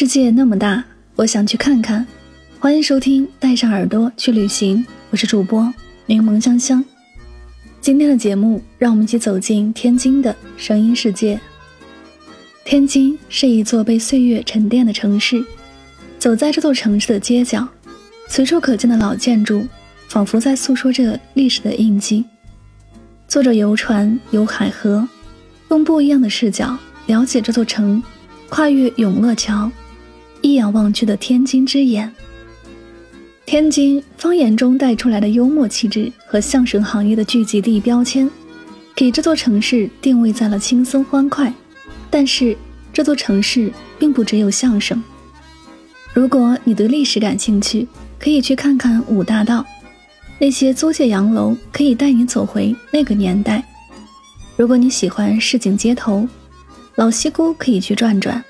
世界那么大，我想去看看。欢迎收听《带上耳朵去旅行》，我是主播柠檬香香。今天的节目，让我们一起走进天津的声音世界。天津是一座被岁月沉淀的城市，走在这座城市的街角，随处可见的老建筑，仿佛在诉说着历史的印记。坐着游船游海河，用不一样的视角了解这座城，跨越永乐桥。一眼望去的天津之眼，天津方言中带出来的幽默气质和相声行业的聚集地标签，给这座城市定位在了轻松欢快。但是这座城市并不只有相声。如果你对历史感兴趣，可以去看看五大道，那些租界洋楼可以带你走回那个年代。如果你喜欢市井街头，老西姑可以去转转，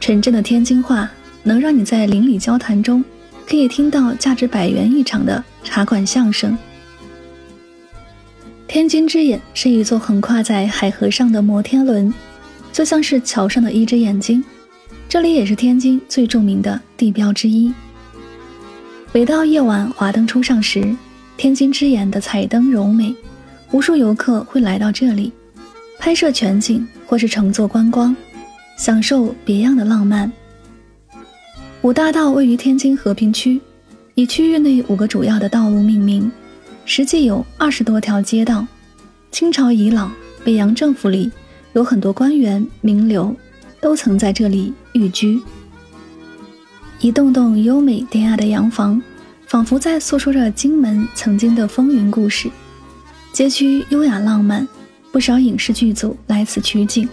纯正的天津话。能让你在邻里交谈中，可以听到价值百元一场的茶馆相声。天津之眼是一座横跨在海河上的摩天轮，就像是桥上的一只眼睛。这里也是天津最著名的地标之一。每到夜晚华灯初上时，天津之眼的彩灯柔美，无数游客会来到这里，拍摄全景或是乘坐观光，享受别样的浪漫。五大道位于天津和平区，以区域内五个主要的道路命名，实际有二十多条街道。清朝遗老，北洋政府里有很多官员名流，都曾在这里寓居。一栋栋优美典雅的洋房，仿佛在诉说着金门曾经的风云故事。街区优雅浪漫，不少影视剧组来此取景，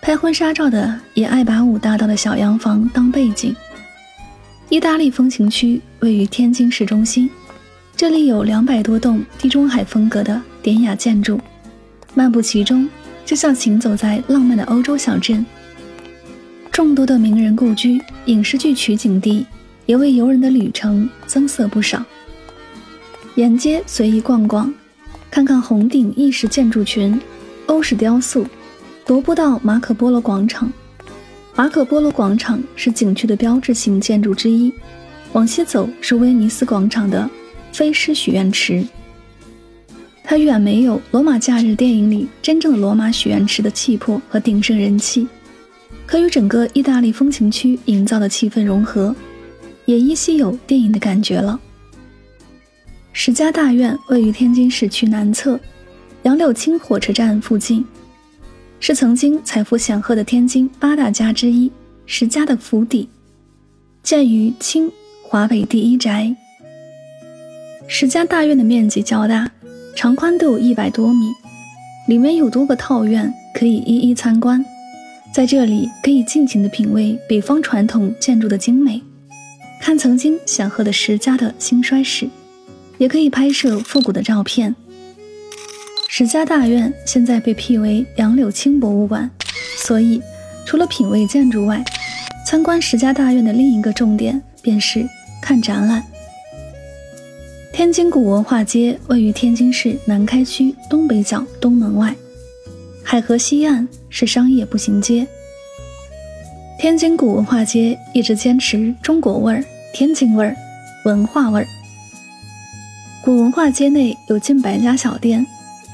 拍婚纱照的也爱把五大道的小洋房当背景。意大利风情区位于天津市中心，这里有两百多栋地中海风格的典雅建筑，漫步其中就像行走在浪漫的欧洲小镇。众多的名人故居、影视剧取景地，也为游人的旅程增色不少。沿街随意逛逛，看看红顶意式建筑群、欧式雕塑，踱步到马可波罗广场。马可波罗广场是景区的标志性建筑之一，往西走是威尼斯广场的菲施许愿池。它远没有罗马假日电影里真正的罗马许愿池的气魄和鼎盛人气，可与整个意大利风情区营造的气氛融合，也依稀有电影的感觉了。石家大院位于天津市区南侧，杨柳青火车站附近。是曾经财富显赫的天津八大家之一石家的府邸，建于清华北第一宅。石家大院的面积较大，长宽都有一百多米，里面有多个套院可以一一参观。在这里可以尽情的品味北方传统建筑的精美，看曾经显赫的石家的兴衰史，也可以拍摄复古的照片。石家大院现在被辟为杨柳青博物馆，所以除了品味建筑外，参观石家大院的另一个重点便是看展览。天津古文化街位于天津市南开区东北角东门外，海河西岸是商业步行街。天津古文化街一直坚持中国味儿、天津味儿、文化味儿。古文化街内有近百家小店。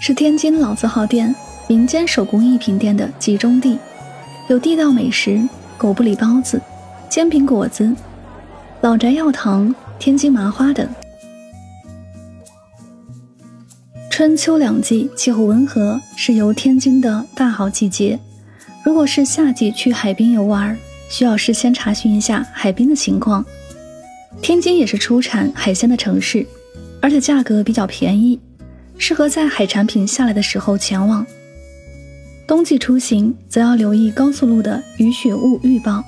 是天津老字号店、民间手工艺品店的集中地，有地道美食、狗不理包子、煎饼果子、老宅药堂、天津麻花等。春秋两季气候温和，是游天津的大好季节。如果是夏季去海滨游玩，需要事先查询一下海滨的情况。天津也是出产海鲜的城市，而且价格比较便宜，适合在海产品下来的时候前往。冬季出行则要留意高速路的雨雪雾预报，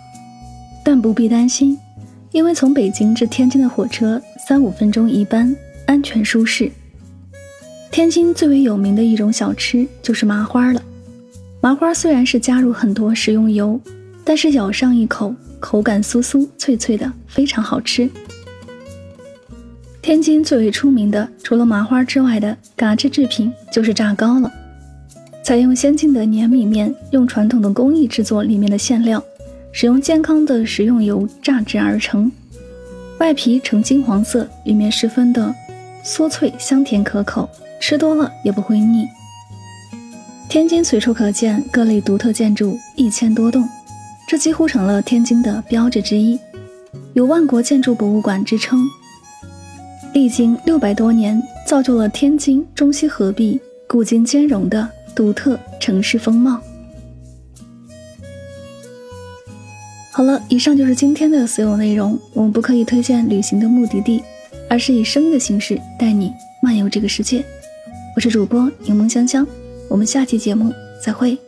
但不必担心，因为从北京至天津的火车三五分钟一班，安全舒适。天津最为有名的一种小吃就是麻花了。麻花虽然是加入很多食用油，但是咬上一口，口感酥酥脆脆的，非常好吃。天津最为出名的，除了麻花之外的嘎吱制品就是炸糕了。采用先进的粘米面，用传统的工艺制作里面的馅料，使用健康的食用油炸制而成，外皮呈金黄色，里面十分的酥脆香甜可口，吃多了也不会腻。天津随处可见各类独特建筑一千多栋，这几乎成了天津的标志之一，有“万国建筑博物馆”之称。历经六百多年，造就了天津中西合璧、古今兼容的独特城市风貌。好了，以上就是今天的所有内容。我们不刻意推荐旅行的目的地，而是以声音的形式带你漫游这个世界。我是主播柠檬香香。我们下期节目再会。